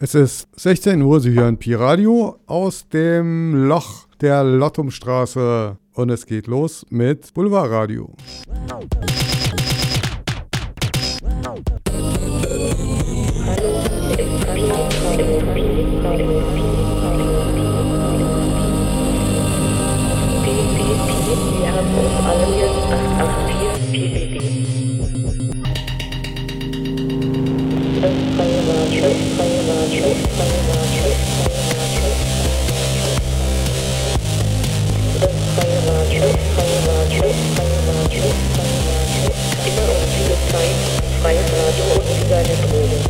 Es ist 16 Uhr, Sie hören Pi Radio aus dem Loch der Lottumstraße und es geht los mit Boulevard Radio. Wir Freie Radio und illegale Drogen.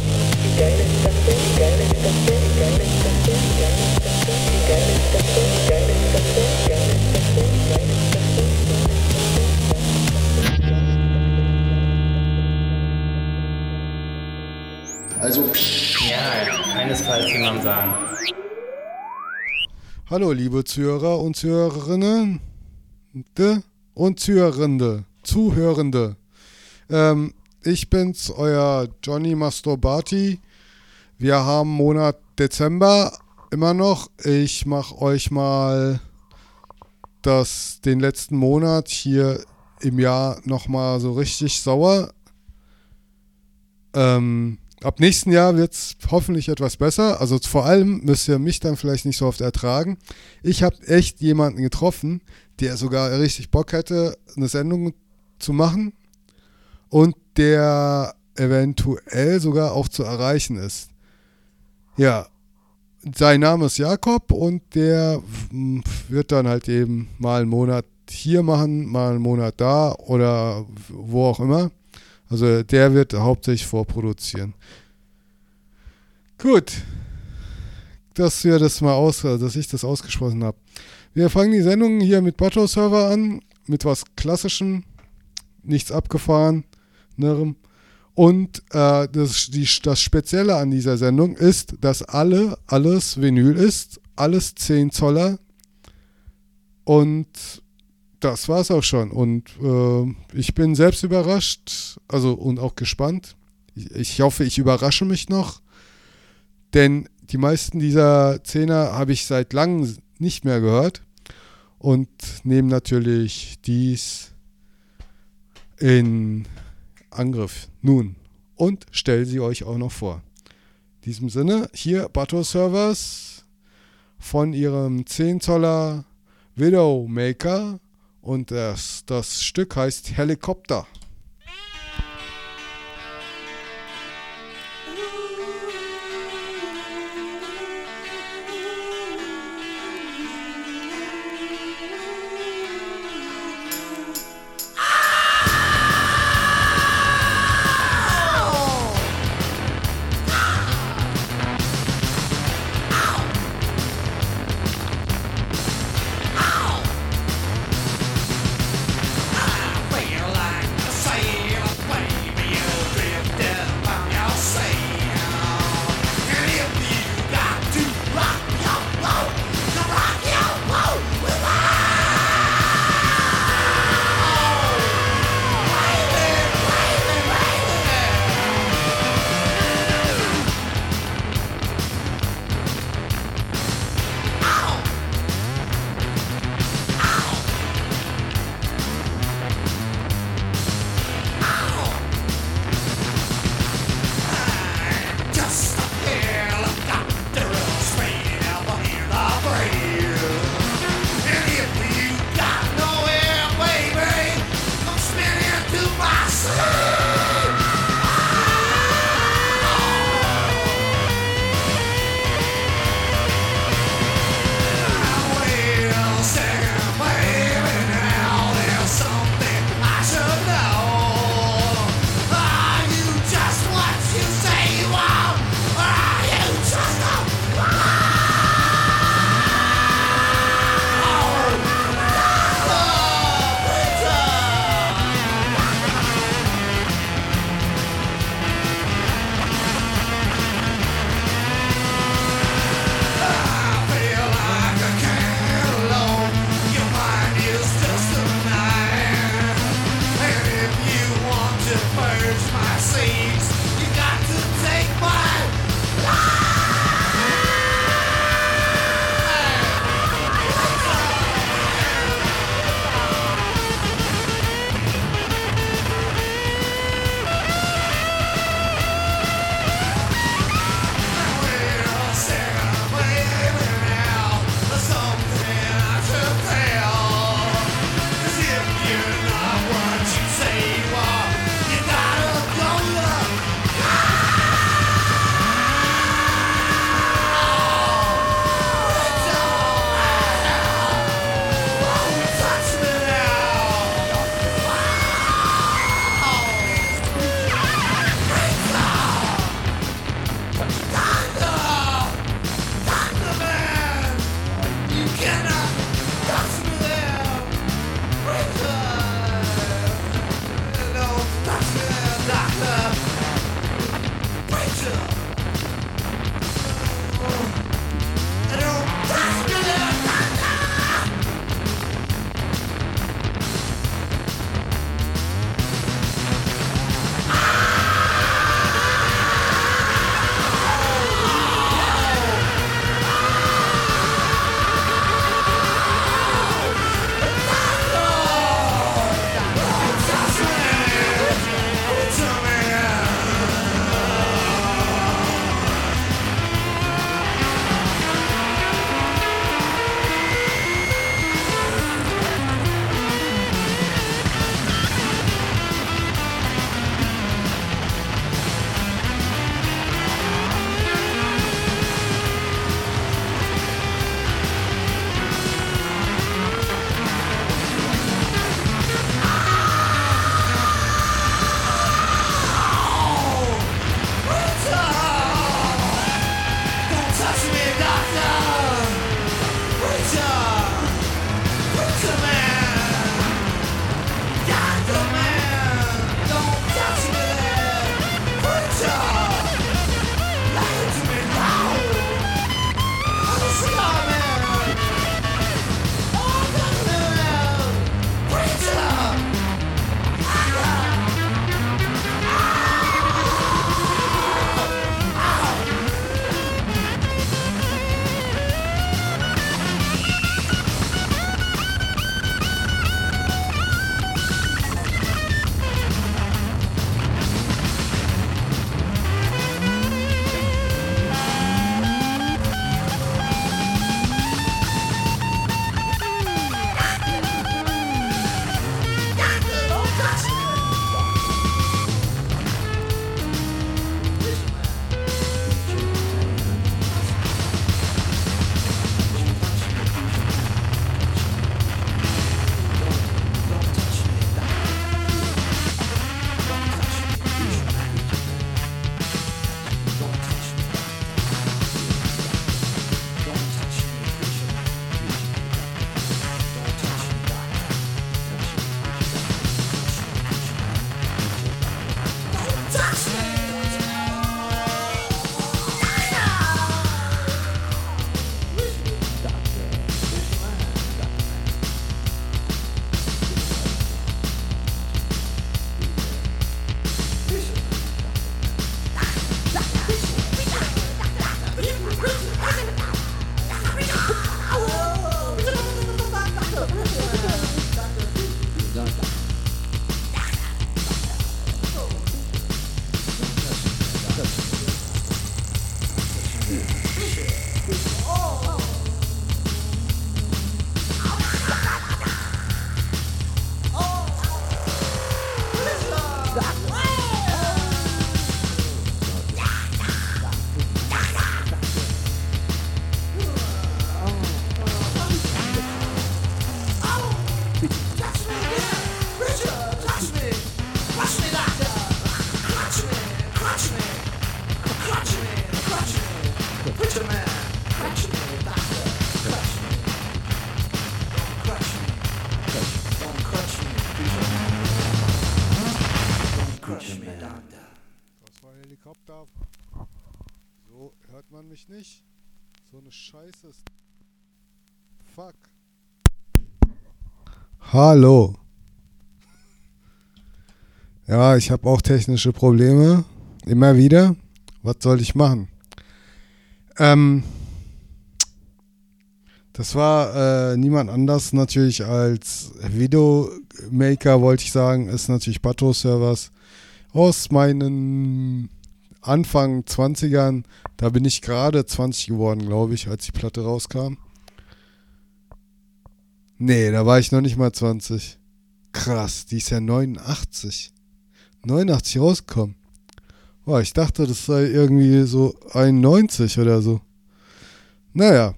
Die geile Sache, die geile Sache, die geile Sache. Keinesfalls man sagen. Hallo, liebe Zuhörer und Zuhörerinnen und Zuhörende, Zuhörende. Ähm, ich bin's, euer Johnny Masturbati. Wir haben Monat Dezember immer noch. Ich mache euch mal das, den letzten Monat hier im Jahr nochmal so richtig sauer. Ähm, ab nächsten Jahr wird es hoffentlich etwas besser. Also vor allem müsst ihr mich dann vielleicht nicht so oft ertragen. Ich habe echt jemanden getroffen, der sogar richtig Bock hätte, eine Sendung zu machen und der eventuell sogar auch zu erreichen ist. Ja, sein Name ist Jakob und der wird dann halt eben mal einen Monat hier machen, mal einen Monat da oder wo auch immer. Also der wird hauptsächlich vorproduzieren. Gut. Dass wir das mal aus, dass ich das ausgesprochen habe. Wir fangen die Sendung hier mit Botto-Server an, mit was Klassischem, nichts abgefahren, nerem. Und äh, das, die, das Spezielle an dieser Sendung ist, dass alle, alles Vinyl ist, alles 10 Zoller. Und das war's auch schon. Und äh, ich bin selbst überrascht, also und auch gespannt. Ich, ich hoffe, ich überrasche mich noch. Denn die meisten dieser Zehner habe ich seit langem nicht mehr gehört. Und nehme natürlich dies in Angriff. Nun. Und stelle sie euch auch noch vor. In diesem Sinne, hier Bato Servers von ihrem 10 Zoller Widowmaker und das, das Stück heißt Helikopter. Ist. Fuck. Hallo. Ja, ich habe auch technische Probleme. Immer wieder. Was soll ich machen? Ähm, das war äh, niemand anders natürlich als Videomaker, wollte ich sagen, ist natürlich Bato Servers aus meinen Anfang 20ern. Da bin ich gerade 20 geworden, glaube ich, als die Platte rauskam. Nee, da war ich noch nicht mal 20. Krass, die ist ja 89. 89 rausgekommen. Boah, ich dachte, das sei irgendwie so 91 oder so. Naja.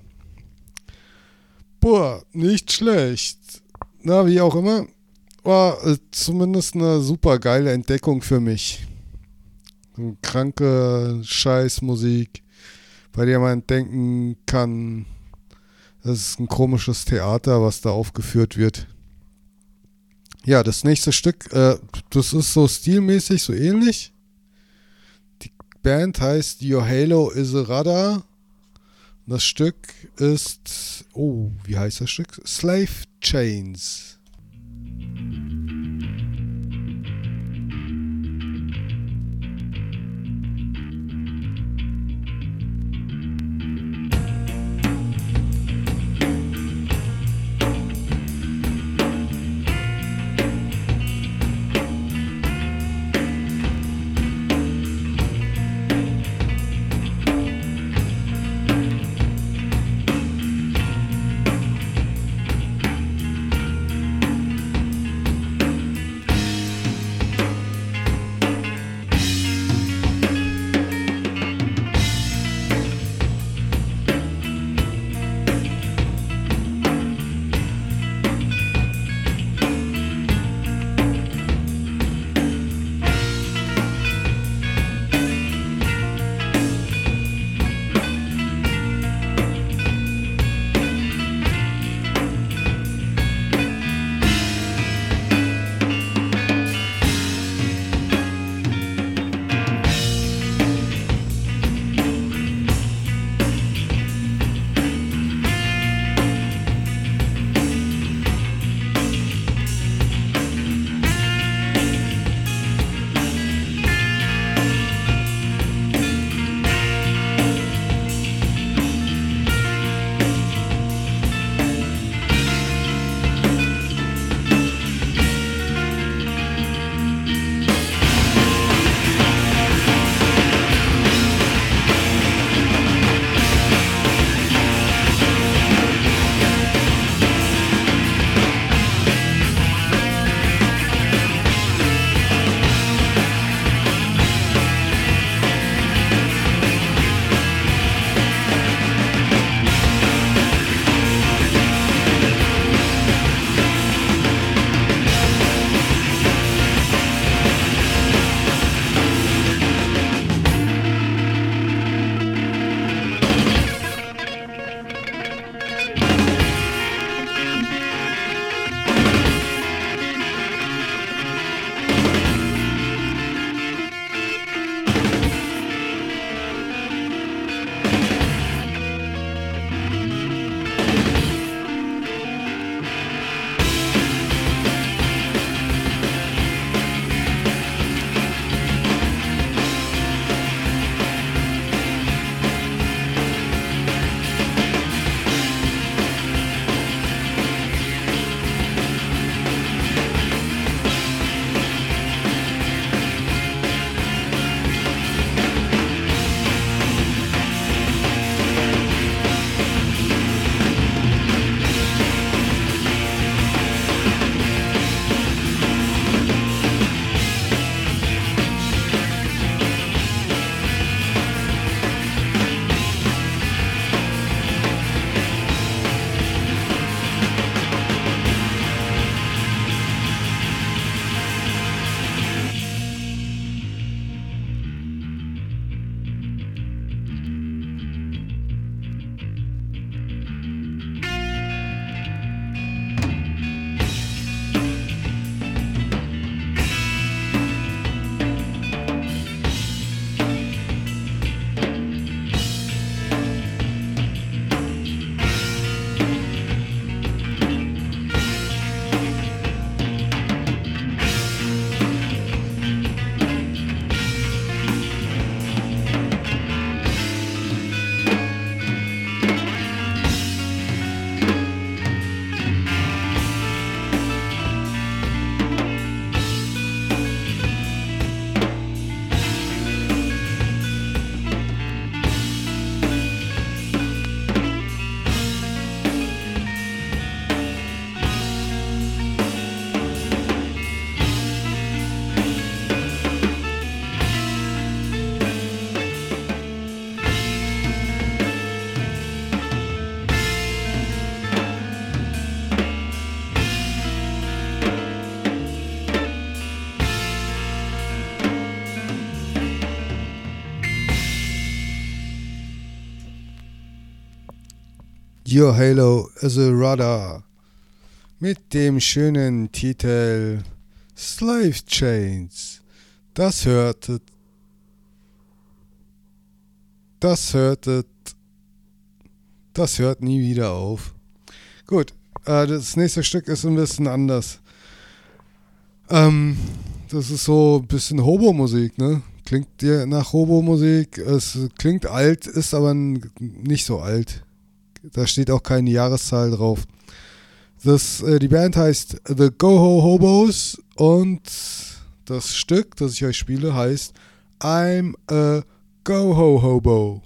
Boah, nicht schlecht. Na, wie auch immer. War äh, zumindest eine super geile Entdeckung für mich. Kranke Scheißmusik, bei der man denken kann, das ist ein komisches Theater, was da aufgeführt wird. Ja, das nächste Stück, äh, das ist so stilmäßig so ähnlich. Die Band heißt Your Halo is a Radar. Das Stück ist, oh, wie heißt das Stück? Slave Chains. Your Halo is a Radar mit dem schönen Titel Slave Chains. Das hörtet. Das hörtet. Das hört nie wieder auf. Gut, äh, das nächste Stück ist ein bisschen anders. Ähm, das ist so ein bisschen Hobo-Musik, ne? Klingt dir nach Hobo-Musik. Es klingt alt, ist aber nicht so alt. Da steht auch keine Jahreszahl drauf. Das, äh, die Band heißt The Go-Ho Hobos und das Stück, das ich euch spiele, heißt I'm a Go-Ho Hobo.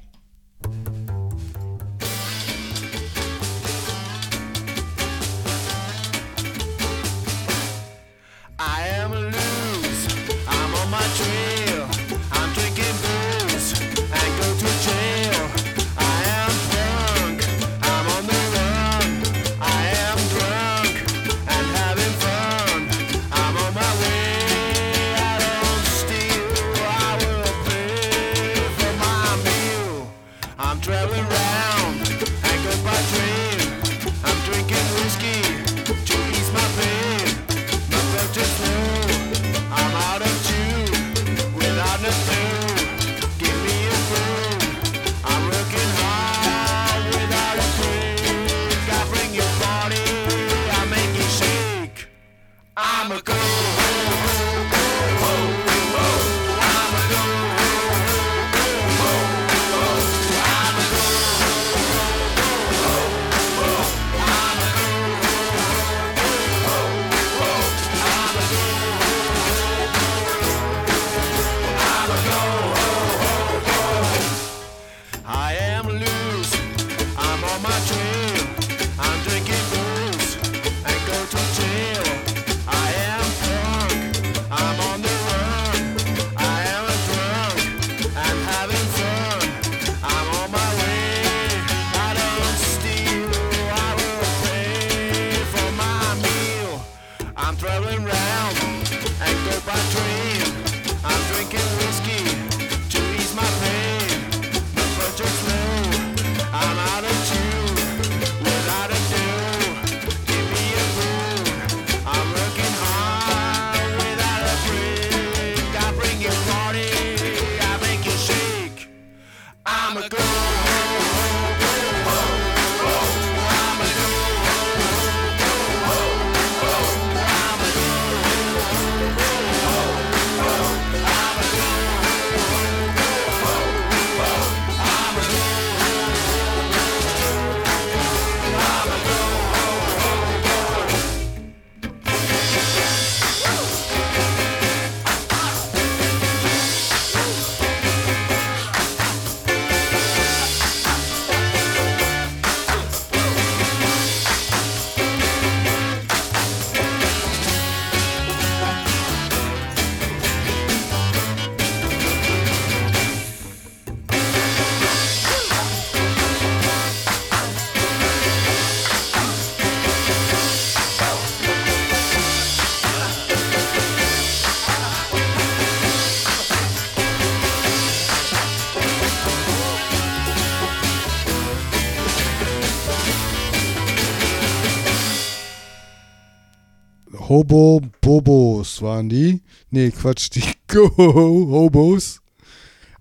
Hobo Bobos waren die. Nee, Quatsch, die Go Hobos.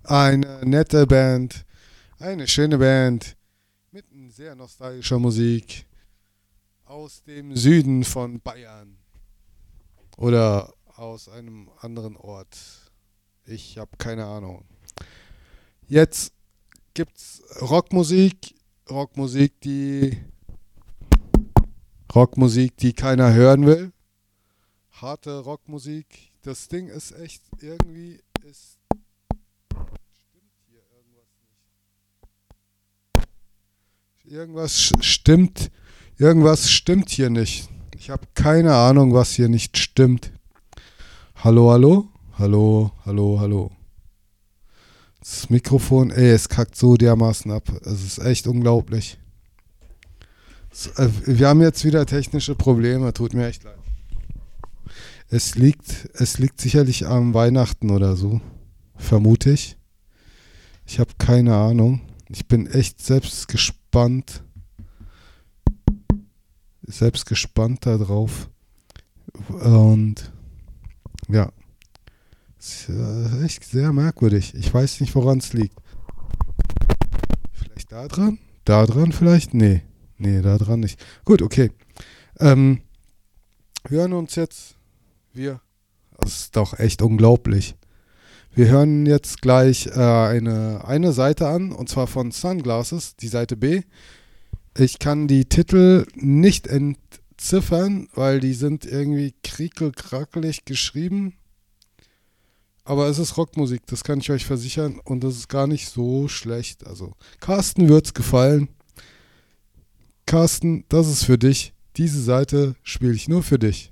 Eine nette Band. Eine schöne Band. Mit sehr nostalgischer Musik. Aus dem Süden von Bayern. Oder aus einem anderen Ort. Ich habe keine Ahnung. Jetzt gibt's Rockmusik. Rockmusik, die. Rockmusik, die keiner hören will harte Rockmusik. Das Ding ist echt irgendwie ist irgendwas stimmt, irgendwas stimmt hier nicht. Ich habe keine Ahnung, was hier nicht stimmt. Hallo, hallo, hallo, hallo, hallo. Das Mikrofon, ey, es kackt so dermaßen ab. Es ist echt unglaublich. Äh, Wir haben jetzt wieder technische Probleme, tut mir echt leid. Es liegt, es liegt sicherlich am Weihnachten oder so. Vermute ich. Ich habe keine Ahnung. Ich bin echt selbst gespannt, selbst gespannt darauf. Und ja, ist äh, echt sehr merkwürdig. Ich weiß nicht, woran es liegt. Vielleicht da dran? Da dran vielleicht? Nee. Nee, da dran nicht. Gut, okay. Ähm, hören uns jetzt. Wir. Das ist doch echt unglaublich. Wir hören jetzt gleich äh, eine, eine Seite an, und zwar von Sunglasses, die Seite B. Ich kann die Titel nicht entziffern, weil die sind irgendwie kriekelkrackelig geschrieben. Aber es ist Rockmusik, das kann ich euch versichern. Und das ist gar nicht so schlecht. Also, Carsten wird's gefallen. Carsten, das ist für dich. Diese Seite spiele ich nur für dich.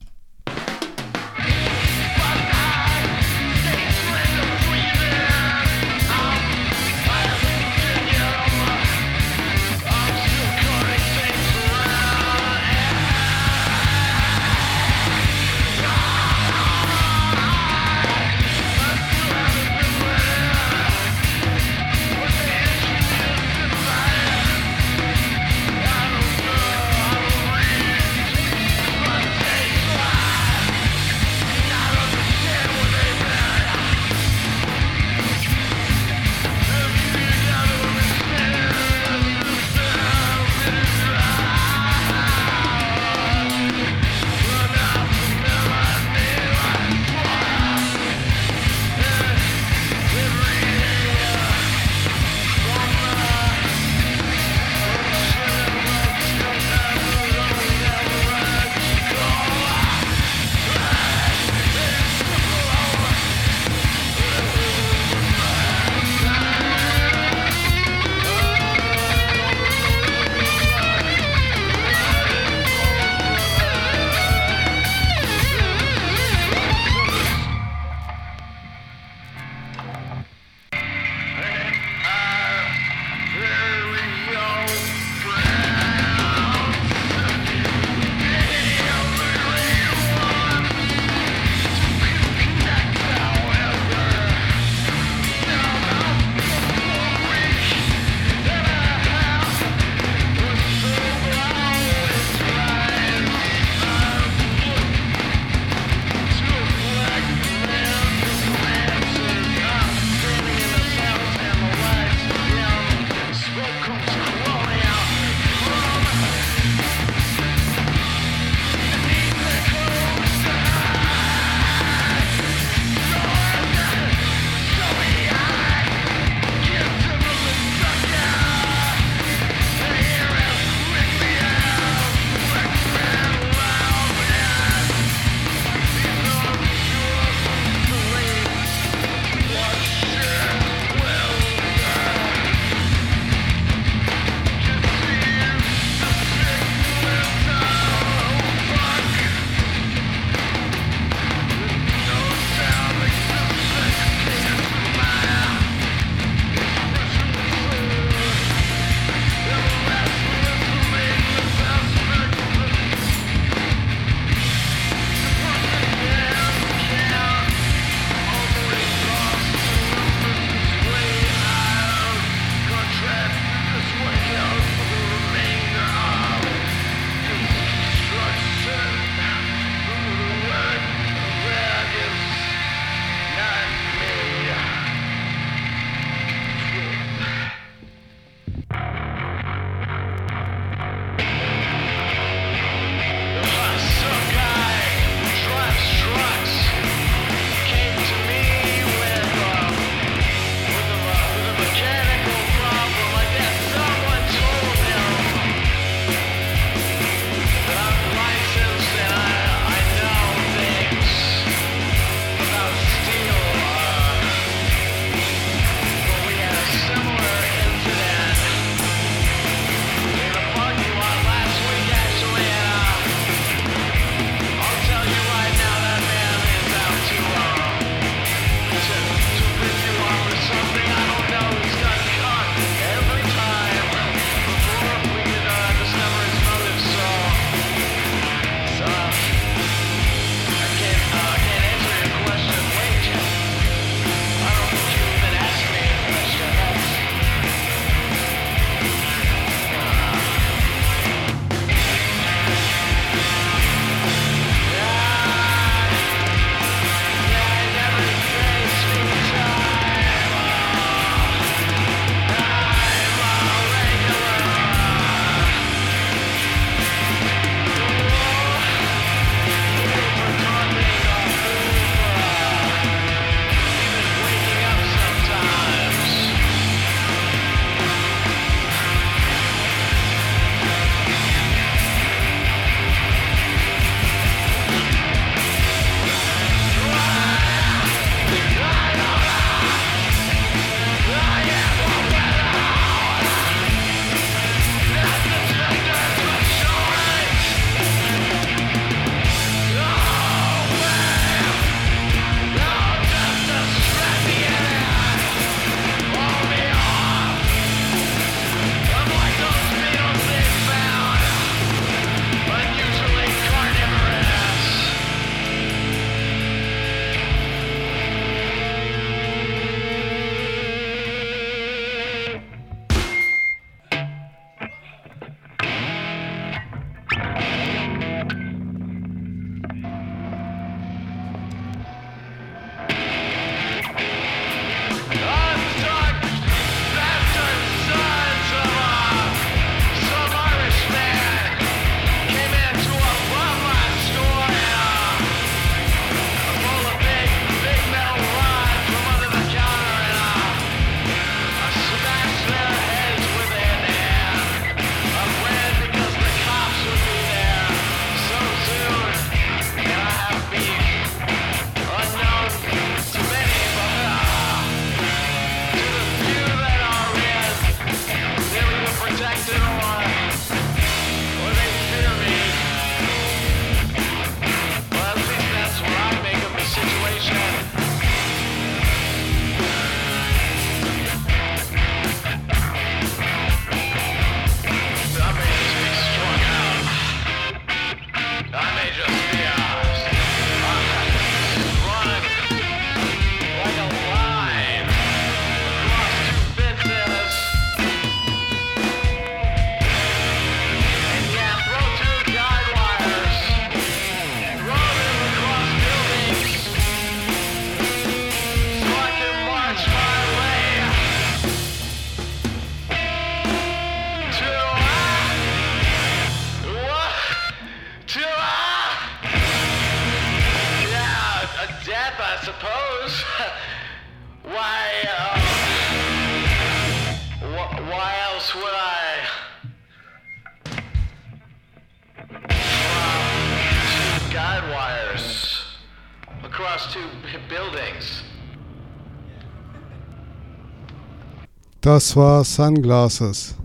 Das war Sunglasses.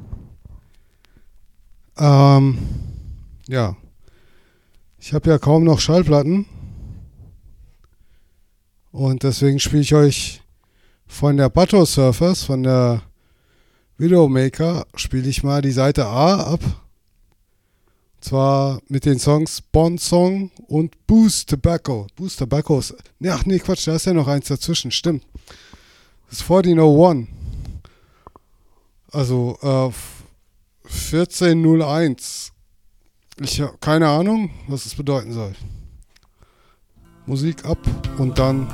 Ähm, ja. Ich habe ja kaum noch Schallplatten. Und deswegen spiele ich euch von der Butto Surfers, von der Widowmaker, spiele ich mal die Seite A ab. Und zwar mit den Songs Bond Song und Boost Tobacco. Boost Tobacco ist. Ach nee, Quatsch, da ist ja noch eins dazwischen, stimmt. Das ist 1401. Also äh, 1401. Ich habe keine Ahnung, was es bedeuten soll. Musik ab und dann.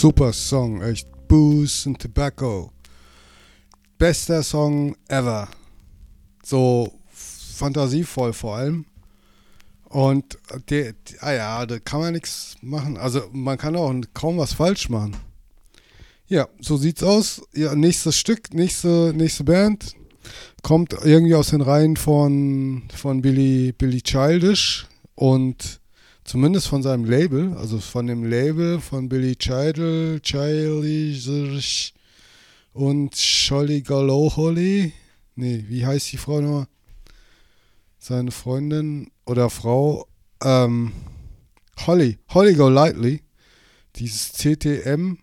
Super Song, echt. Booze and Tobacco. Bester Song ever. So fantasievoll vor allem. Und der, ah ja, da kann man nichts machen. Also man kann auch kaum was falsch machen. Ja, so sieht's aus. Ja, nächstes Stück, nächste, nächste Band kommt irgendwie aus den Reihen von, von Billy, Billy Childish und zumindest von seinem Label, also von dem Label von Billy Childish, Childish und Sholly Galoholi. Nee, wie heißt die Frau nochmal? Seine Freundin oder Frau, ähm, Holly, Holly Golightly, dieses CTM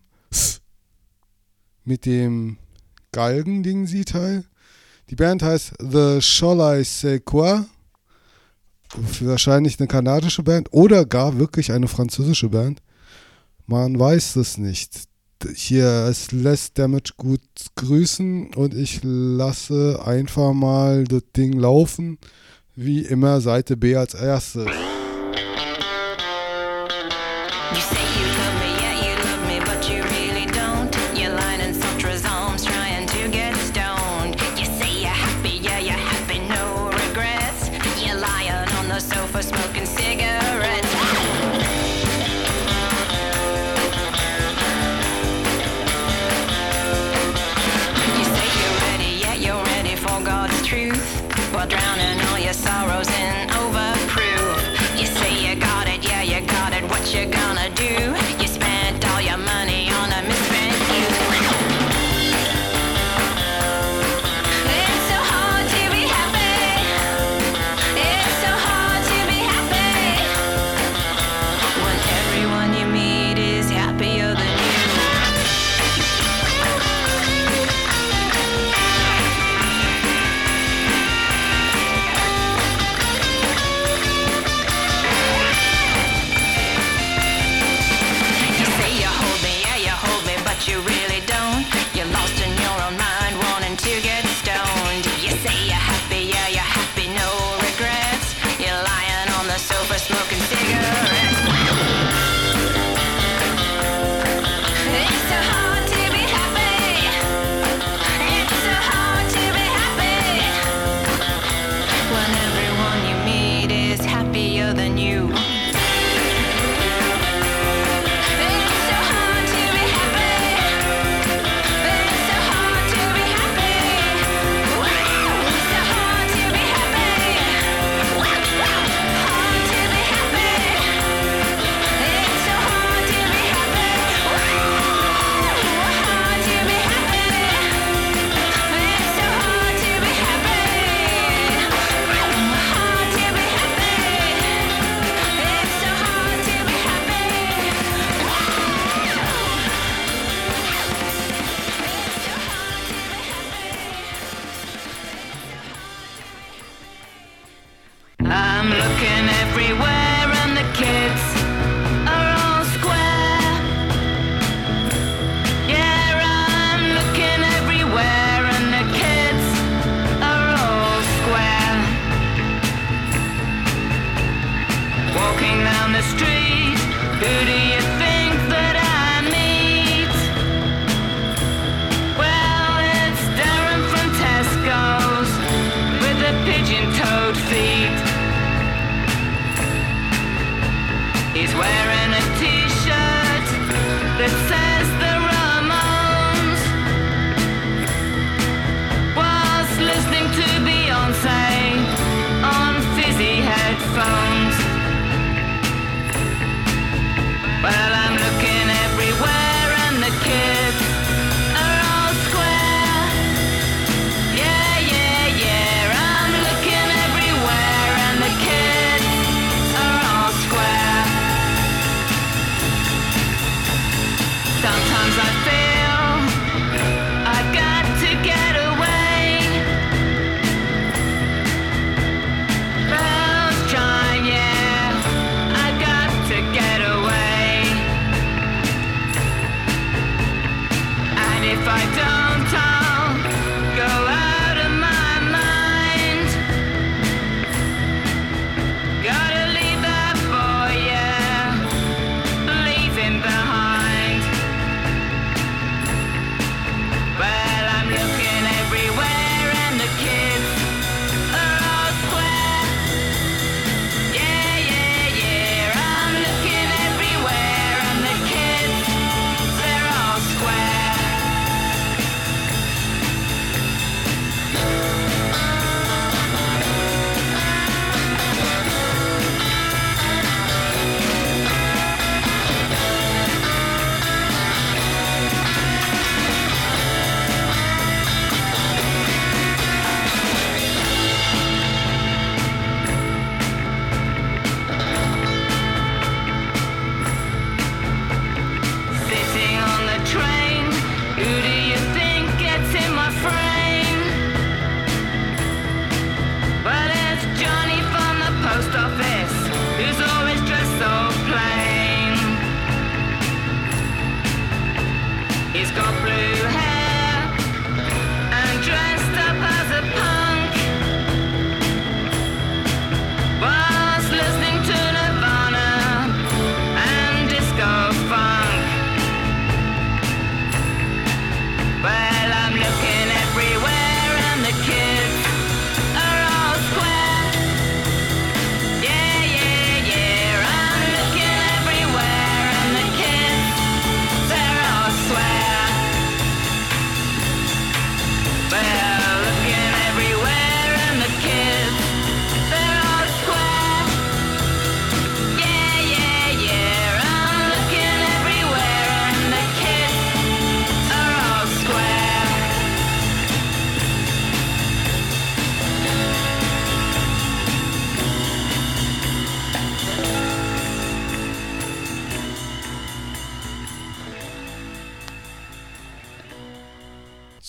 mit dem Galgen-Ding-Sie-Teil. Die Band heißt The Shall I Say Quoi. Wahrscheinlich eine kanadische Band oder gar wirklich eine französische Band. Man weiß es nicht. Hier, es lässt Damage gut grüßen und ich lasse einfach mal das Ding laufen. Wie immer Seite B als erstes. You say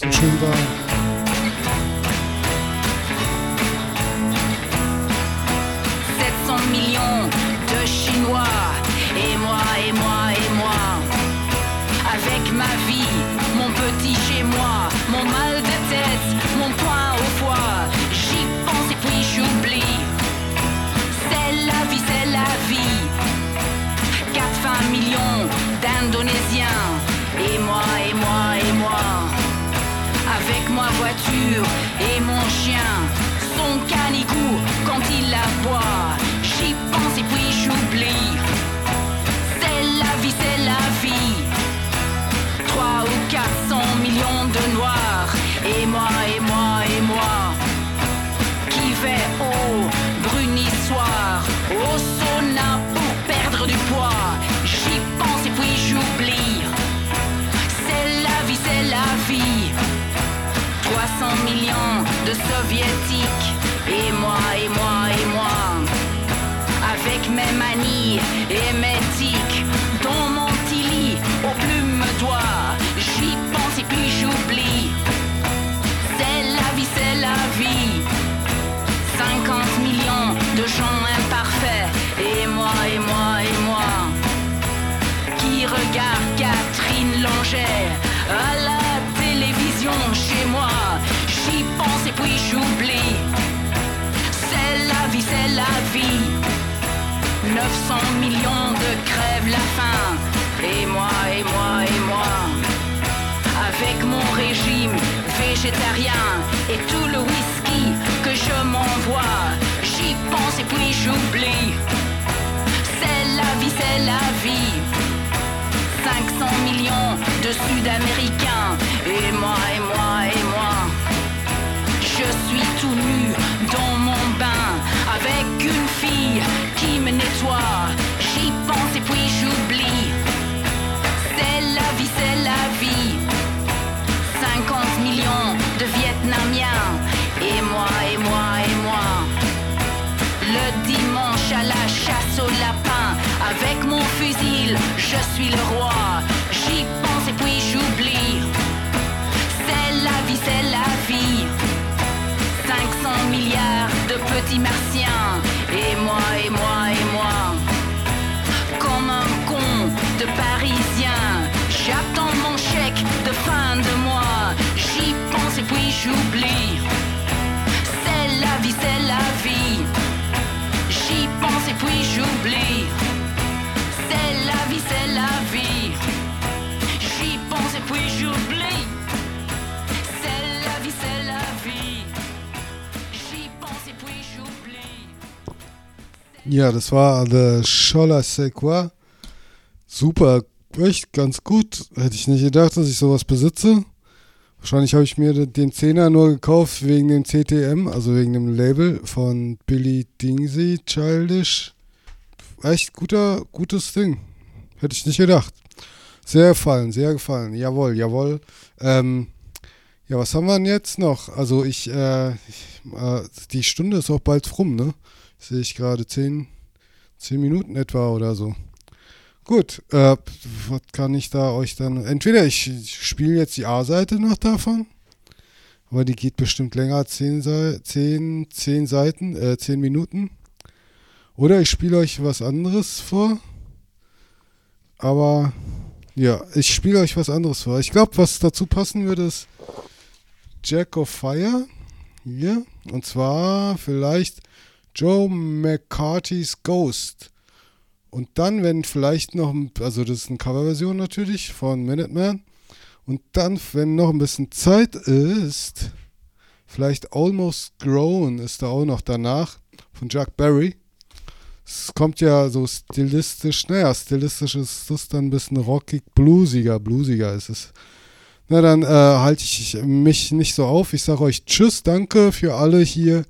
so schön war. Tout le whisky que je m'envoie. J'y pense et puis j'oublie. C'est la vie, c'est la vie. 500 millions de Sud-Américains. Ja, das war The Schola Sequa. Super, echt ganz gut. Hätte ich nicht gedacht, dass ich sowas besitze. Wahrscheinlich habe ich mir den Zehner nur gekauft wegen dem CTM, also wegen dem Label von Billy Dingsy Childish. Echt guter, gutes Ding. Hätte ich nicht gedacht. Sehr gefallen, sehr gefallen. Jawohl, jawohl. Ähm, ja, was haben wir denn jetzt noch? Also ich, äh, ich äh, die Stunde ist auch bald rum, ne? Sehe ich gerade zehn, zehn Minuten etwa oder so. Gut, äh, was kann ich da euch dann. Entweder ich, spiele jetzt die A-Seite noch davon, aber die geht bestimmt länger, zehn, zehn, zehn Seiten, äh, zehn Minuten. Oder ich spiele euch was anderes vor. Aber ja, ich spiele euch was anderes vor. Ich glaube, was dazu passen würde, ist Jack of Fire. Hier. Und zwar vielleicht Joe McCarthy's Ghost. Und dann, wenn vielleicht noch, also das ist eine Coverversion natürlich von Minuteman. Und dann, wenn noch ein bisschen Zeit ist, vielleicht Almost Grown ist da auch noch danach von Chuck Berry. Es kommt ja so stilistisch, naja, stilistisch ist das dann ein bisschen rockig, bluesiger, bluesiger ist es. Na, dann äh, halte ich mich nicht so auf. Ich sage euch Tschüss, danke für alle hier,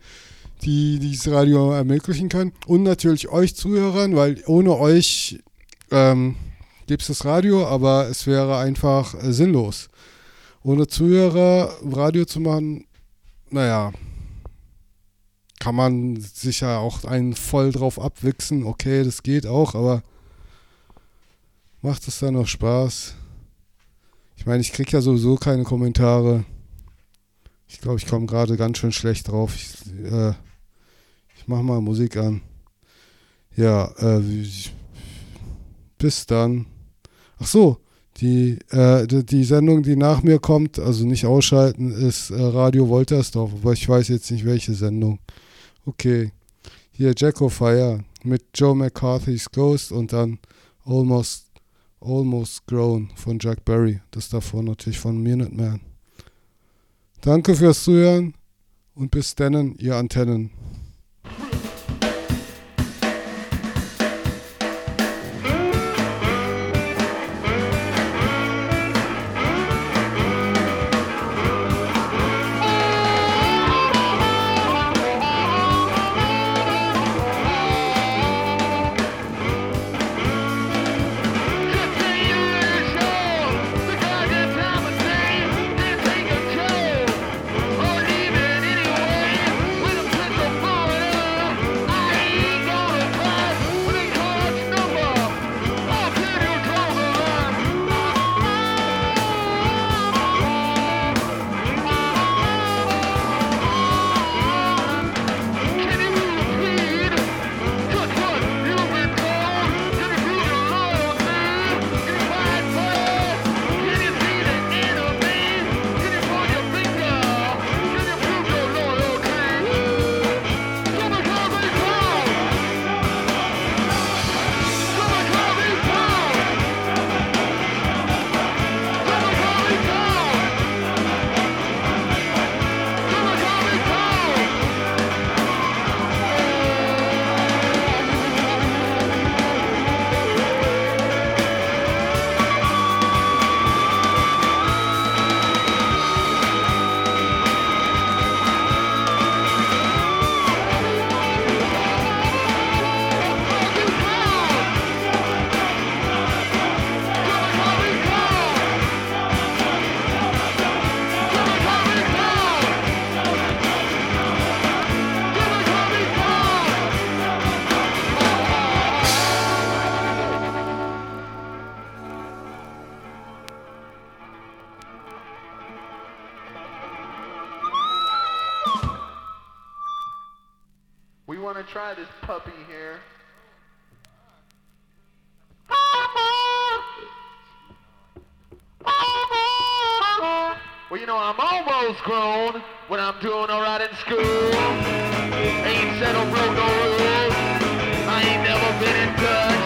die dieses Radio ermöglichen können. Und natürlich euch Zuhörern, weil ohne euch ähm, gibt es das Radio, aber es wäre einfach äh, sinnlos. Ohne Zuhörer Radio zu machen, naja, kann man sicher auch einen voll drauf abwichsen. Okay, das geht auch, aber macht es dann noch Spaß? Ich meine, ich kriege ja sowieso keine Kommentare. Ich glaube, ich komme gerade ganz schön schlecht drauf. Ich, äh, ich mache mal Musik an. Ja, äh, bis dann. Ach so, die, äh, die Sendung, die nach mir kommt, also nicht ausschalten, ist äh, Radio Woltersdorf, aber ich weiß jetzt nicht, welche Sendung. Okay. Hier Jacko Fire mit Joe McCarthy's Ghost und dann Almost, Almost Grown von Jack Berry. Das davor natürlich von Minuteman. Danke fürs Zuhören und bis dann, ihr Antennen. Try this puppy here. Well, you know, I'm almost grown when I'm doing alright in school. Ain't or broke no rules. I ain't never been in touch.